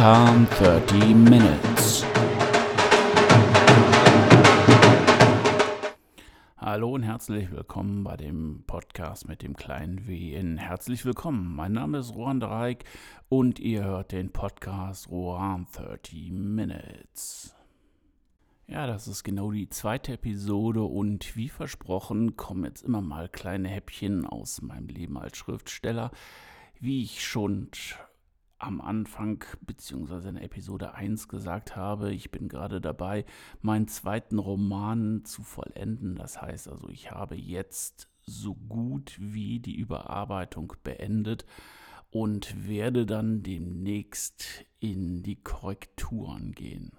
Rohan 30 Minutes. Hallo und herzlich willkommen bei dem Podcast mit dem kleinen W in Herzlich willkommen. Mein Name ist Rohan Dreieck und ihr hört den Podcast Rohan 30 Minutes. Ja, das ist genau die zweite Episode und wie versprochen kommen jetzt immer mal kleine Häppchen aus meinem Leben als Schriftsteller. Wie ich schon am Anfang bzw. in Episode 1 gesagt habe, ich bin gerade dabei, meinen zweiten Roman zu vollenden. Das heißt also, ich habe jetzt so gut wie die Überarbeitung beendet und werde dann demnächst in die Korrekturen gehen.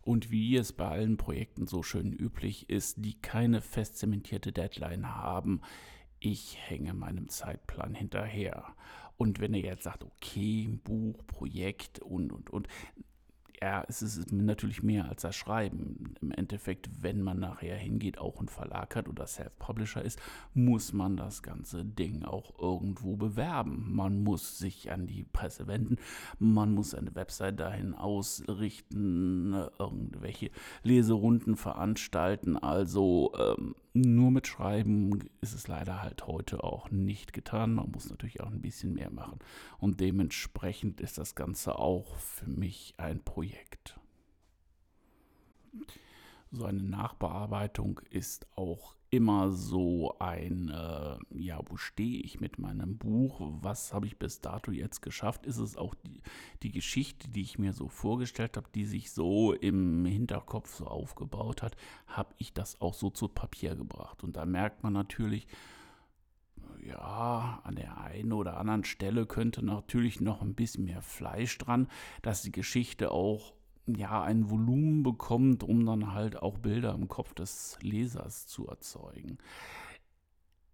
Und wie es bei allen Projekten so schön üblich ist, die keine fest zementierte Deadline haben, ich hänge meinem Zeitplan hinterher. Und wenn ihr jetzt sagt, okay, Buch, Projekt und, und, und, ja, es ist natürlich mehr als das Schreiben. Im Endeffekt, wenn man nachher hingeht, auch ein Verlag hat oder Self-Publisher ist, muss man das ganze Ding auch irgendwo bewerben. Man muss sich an die Presse wenden, man muss eine Website dahin ausrichten, irgendwelche Leserunden veranstalten. Also ähm, nur mit Schreiben ist es leider halt heute auch nicht getan. Man muss natürlich auch ein bisschen mehr machen. Und dementsprechend ist das Ganze auch für mich ein Projekt Projekt. So eine Nachbearbeitung ist auch immer so ein, äh, ja, wo stehe ich mit meinem Buch? Was habe ich bis dato jetzt geschafft? Ist es auch die, die Geschichte, die ich mir so vorgestellt habe, die sich so im Hinterkopf so aufgebaut hat, habe ich das auch so zu Papier gebracht? Und da merkt man natürlich, ja, an der einen oder anderen Stelle könnte natürlich noch ein bisschen mehr Fleisch dran, dass die Geschichte auch ja ein Volumen bekommt, um dann halt auch Bilder im Kopf des Lesers zu erzeugen.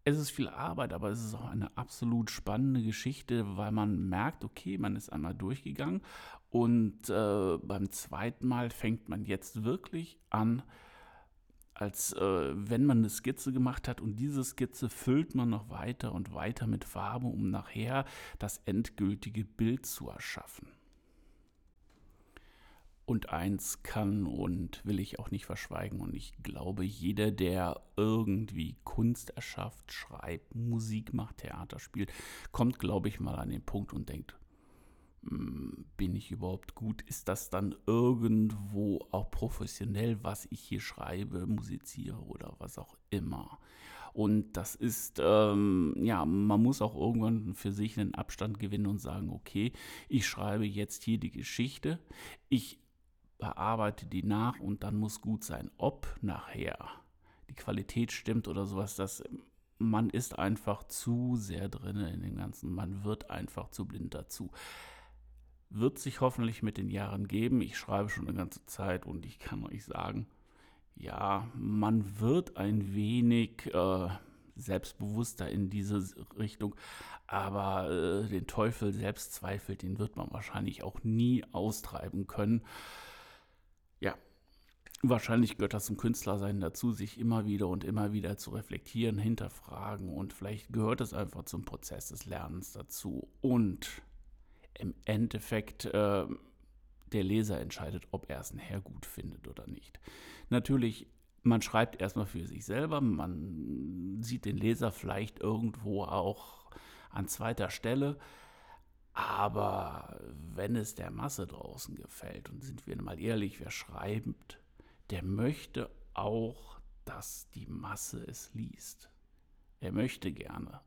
Es ist viel Arbeit, aber es ist auch eine absolut spannende Geschichte, weil man merkt, okay, man ist einmal durchgegangen und äh, beim zweiten Mal fängt man jetzt wirklich an, als äh, wenn man eine Skizze gemacht hat und diese Skizze füllt man noch weiter und weiter mit Farbe, um nachher das endgültige Bild zu erschaffen. Und eins kann und will ich auch nicht verschweigen. Und ich glaube, jeder, der irgendwie Kunst erschafft, schreibt, Musik macht, Theater spielt, kommt, glaube ich, mal an den Punkt und denkt, bin ich überhaupt gut? Ist das dann irgendwo auch professionell, was ich hier schreibe, musiziere oder was auch immer? Und das ist, ähm, ja, man muss auch irgendwann für sich einen Abstand gewinnen und sagen, okay, ich schreibe jetzt hier die Geschichte, ich bearbeite die nach und dann muss gut sein. Ob nachher die Qualität stimmt oder sowas, das man ist einfach zu sehr drin in dem Ganzen, man wird einfach zu blind dazu wird sich hoffentlich mit den Jahren geben. Ich schreibe schon eine ganze Zeit und ich kann euch sagen, ja, man wird ein wenig äh, selbstbewusster in diese Richtung, aber äh, den Teufel selbst zweifelt, den wird man wahrscheinlich auch nie austreiben können. Ja, wahrscheinlich gehört das zum Künstlersein dazu, sich immer wieder und immer wieder zu reflektieren, hinterfragen und vielleicht gehört es einfach zum Prozess des Lernens dazu und im Endeffekt äh, der Leser entscheidet, ob er es nachher gut findet oder nicht. Natürlich, man schreibt erstmal für sich selber, man sieht den Leser vielleicht irgendwo auch an zweiter Stelle. Aber wenn es der Masse draußen gefällt, und sind wir mal ehrlich, wer schreibt, der möchte auch, dass die Masse es liest. Er möchte gerne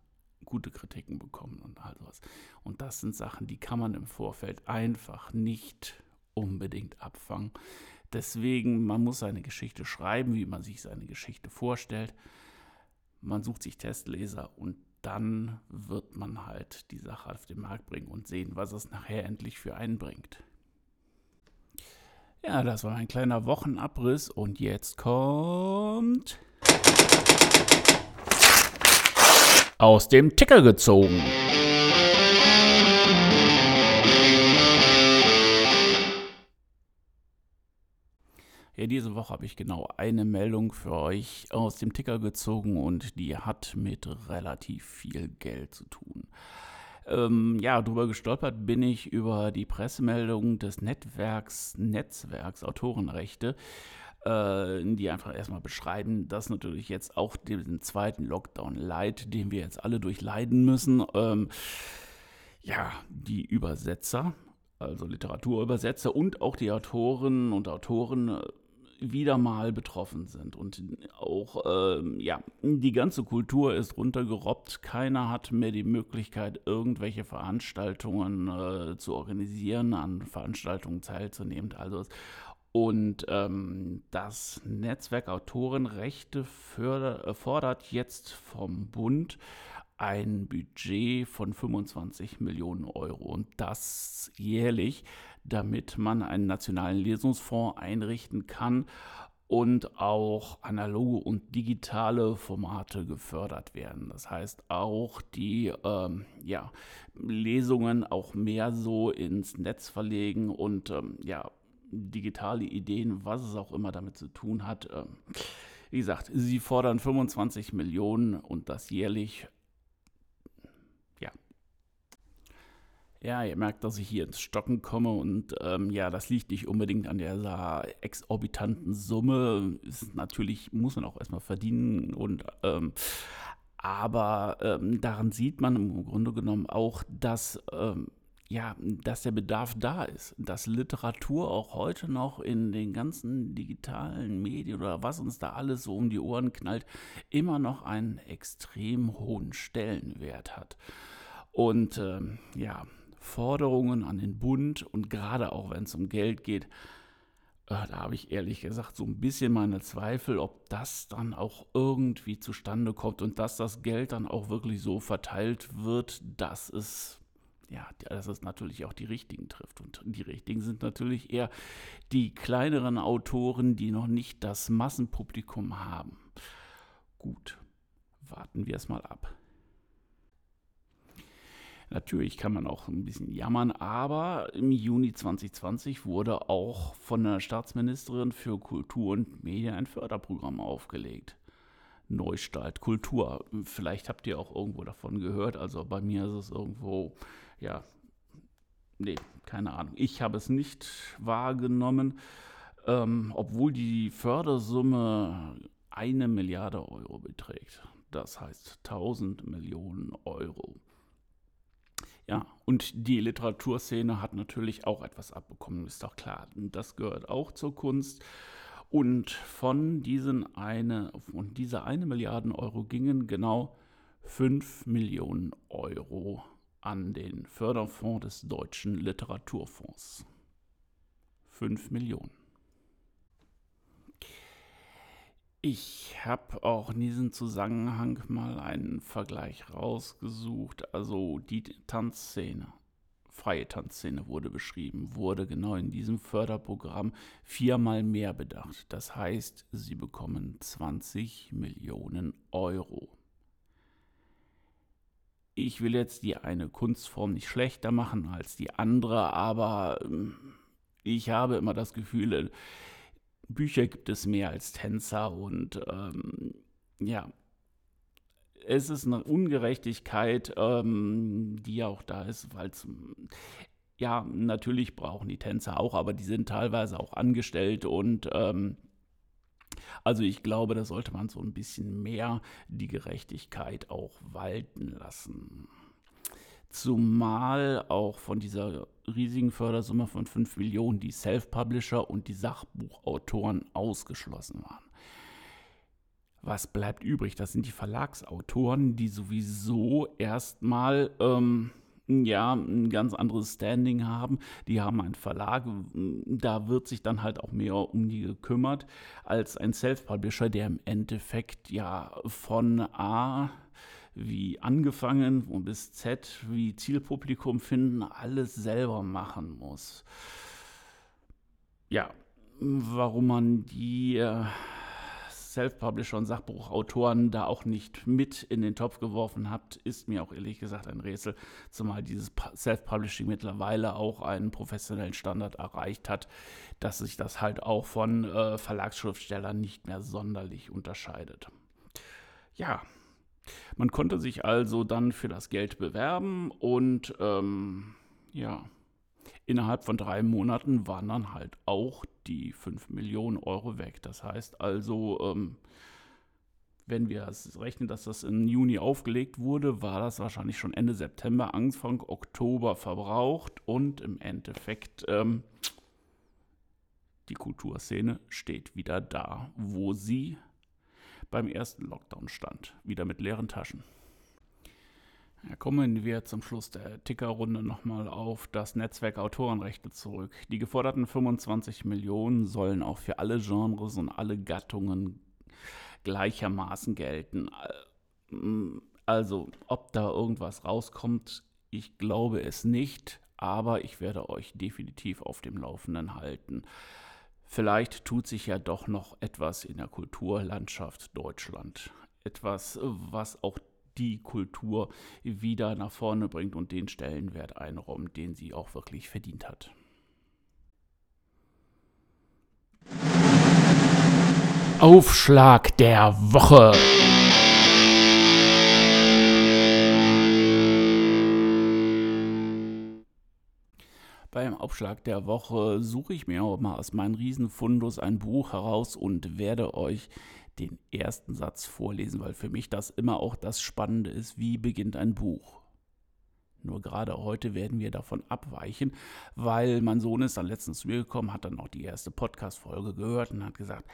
gute Kritiken bekommen und all sowas. Und das sind Sachen, die kann man im Vorfeld einfach nicht unbedingt abfangen. Deswegen, man muss seine Geschichte schreiben, wie man sich seine Geschichte vorstellt. Man sucht sich Testleser und dann wird man halt die Sache auf den Markt bringen und sehen, was es nachher endlich für einen bringt. Ja, das war ein kleiner Wochenabriss und jetzt kommt aus dem Ticker gezogen. Ja, diese Woche habe ich genau eine Meldung für euch aus dem Ticker gezogen und die hat mit relativ viel Geld zu tun. Ähm, ja, drüber gestolpert bin ich über die Pressemeldung des Netzwerks, Netzwerks Autorenrechte, äh, die einfach erstmal beschreiben, dass natürlich jetzt auch den zweiten Lockdown leid, den wir jetzt alle durchleiden müssen. Ähm, ja, die Übersetzer, also Literaturübersetzer und auch die Autoren und Autoren äh, wieder mal betroffen sind. Und auch, ähm, ja, die ganze Kultur ist runtergerobbt. Keiner hat mehr die Möglichkeit, irgendwelche Veranstaltungen äh, zu organisieren, an Veranstaltungen teilzunehmen. Also und ähm, das Netzwerk Autorenrechte förder, äh, fordert jetzt vom Bund ein Budget von 25 Millionen Euro und das jährlich, damit man einen nationalen Lesungsfonds einrichten kann und auch analoge und digitale Formate gefördert werden. Das heißt auch die ähm, ja, Lesungen auch mehr so ins Netz verlegen und ähm, ja, digitale Ideen, was es auch immer damit zu tun hat. Ähm, wie gesagt, sie fordern 25 Millionen und das jährlich. Ja. Ja, ihr merkt, dass ich hier ins Stocken komme und ähm, ja, das liegt nicht unbedingt an der exorbitanten Summe. Ist natürlich, muss man auch erstmal verdienen und ähm, aber ähm, daran sieht man im Grunde genommen auch, dass ähm, ja, dass der Bedarf da ist, dass Literatur auch heute noch in den ganzen digitalen Medien oder was uns da alles so um die Ohren knallt, immer noch einen extrem hohen Stellenwert hat. Und ähm, ja, Forderungen an den Bund und gerade auch wenn es um Geld geht, äh, da habe ich ehrlich gesagt so ein bisschen meine Zweifel, ob das dann auch irgendwie zustande kommt und dass das Geld dann auch wirklich so verteilt wird, dass es ja, dass es natürlich auch die richtigen trifft. Und die richtigen sind natürlich eher die kleineren Autoren, die noch nicht das Massenpublikum haben. Gut, warten wir es mal ab. Natürlich kann man auch ein bisschen jammern, aber im Juni 2020 wurde auch von der Staatsministerin für Kultur und Medien ein Förderprogramm aufgelegt. Neustart Kultur. Vielleicht habt ihr auch irgendwo davon gehört. Also bei mir ist es irgendwo ja, nee, keine Ahnung. Ich habe es nicht wahrgenommen, ähm, obwohl die Fördersumme eine Milliarde Euro beträgt. Das heißt 1000 Millionen Euro. Ja, und die Literaturszene hat natürlich auch etwas abbekommen, ist doch klar. Das gehört auch zur Kunst. Und von, diesen eine, von dieser eine Milliarde Euro gingen genau 5 Millionen Euro an den Förderfonds des Deutschen Literaturfonds. 5 Millionen. Ich habe auch in diesem Zusammenhang mal einen Vergleich rausgesucht. Also die Tanzszene, freie Tanzszene wurde beschrieben, wurde genau in diesem Förderprogramm viermal mehr bedacht. Das heißt, sie bekommen 20 Millionen Euro ich will jetzt die eine Kunstform nicht schlechter machen als die andere, aber ähm, ich habe immer das Gefühl, äh, Bücher gibt es mehr als Tänzer und ähm, ja, es ist eine Ungerechtigkeit, ähm, die auch da ist, weil es ja, natürlich brauchen die Tänzer auch, aber die sind teilweise auch angestellt und ähm, also ich glaube, da sollte man so ein bisschen mehr die Gerechtigkeit auch walten lassen. Zumal auch von dieser riesigen Fördersumme von 5 Millionen die Self-Publisher und die Sachbuchautoren ausgeschlossen waren. Was bleibt übrig? Das sind die Verlagsautoren, die sowieso erstmal ähm, ja, ein ganz anderes Standing haben. Die haben einen Verlag, da wird sich dann halt auch mehr um die gekümmert, als ein Self-Publisher, der im Endeffekt ja von A wie angefangen und bis Z wie Zielpublikum finden, alles selber machen muss. Ja, warum man die äh, Self-Publisher und Sachbuchautoren da auch nicht mit in den Topf geworfen habt, ist mir auch ehrlich gesagt ein Rätsel, zumal dieses Self-Publishing mittlerweile auch einen professionellen Standard erreicht hat, dass sich das halt auch von äh, Verlagsschriftstellern nicht mehr sonderlich unterscheidet. Ja, Man konnte sich also dann für das Geld bewerben und ähm, ja, innerhalb von drei Monaten waren dann halt auch die 5 Millionen Euro weg. Das heißt also, ähm, wenn wir es rechnen, dass das im Juni aufgelegt wurde, war das wahrscheinlich schon Ende September, Anfang Oktober verbraucht und im Endeffekt ähm, die Kulturszene steht wieder da, wo sie beim ersten Lockdown stand, wieder mit leeren Taschen. Kommen wir zum Schluss der Tickerrunde nochmal auf das Netzwerk Autorenrechte zurück. Die geforderten 25 Millionen sollen auch für alle Genres und alle Gattungen gleichermaßen gelten. Also, ob da irgendwas rauskommt, ich glaube es nicht, aber ich werde euch definitiv auf dem Laufenden halten. Vielleicht tut sich ja doch noch etwas in der Kulturlandschaft Deutschland. Etwas, was auch die Kultur wieder nach vorne bringt und den Stellenwert einräumt, den sie auch wirklich verdient hat. Aufschlag der Woche. Beim Aufschlag der Woche suche ich mir auch mal aus meinem Riesenfundus ein Buch heraus und werde euch den ersten Satz vorlesen, weil für mich das immer auch das Spannende ist, wie beginnt ein Buch. Nur gerade heute werden wir davon abweichen, weil mein Sohn ist dann letztens zu mir gekommen, hat dann auch die erste Podcast-Folge gehört und hat gesagt,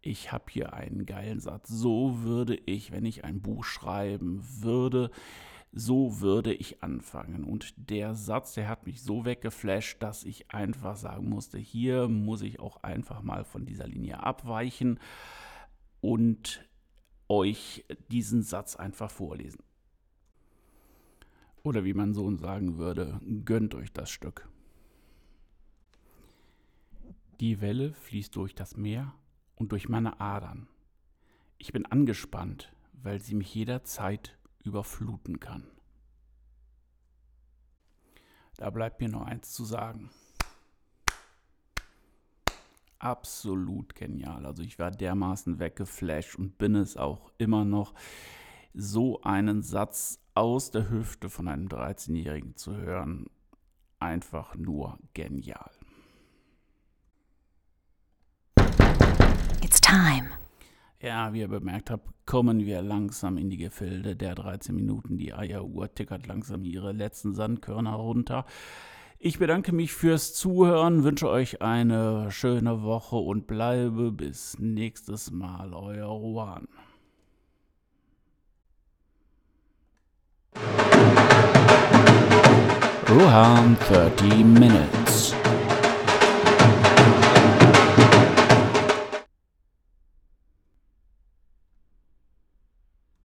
ich habe hier einen geilen Satz. So würde ich, wenn ich ein Buch schreiben würde, so würde ich anfangen. Und der Satz, der hat mich so weggeflasht, dass ich einfach sagen musste, hier muss ich auch einfach mal von dieser Linie abweichen und euch diesen Satz einfach vorlesen. Oder wie mein Sohn sagen würde, gönnt euch das Stück. Die Welle fließt durch das Meer und durch meine Adern. Ich bin angespannt, weil sie mich jederzeit überfluten kann. Da bleibt mir nur eins zu sagen. Absolut genial. Also ich war dermaßen weggeflasht und bin es auch immer noch, so einen Satz aus der Hüfte von einem 13-Jährigen zu hören. Einfach nur genial. It's time. Ja, wie ihr bemerkt habt, kommen wir langsam in die Gefilde der 13 Minuten. Die Eieruhr tickert langsam ihre letzten Sandkörner runter. Ich bedanke mich fürs Zuhören, wünsche euch eine schöne Woche und bleibe bis nächstes Mal, euer Juan. Ruhan 30 Minutes.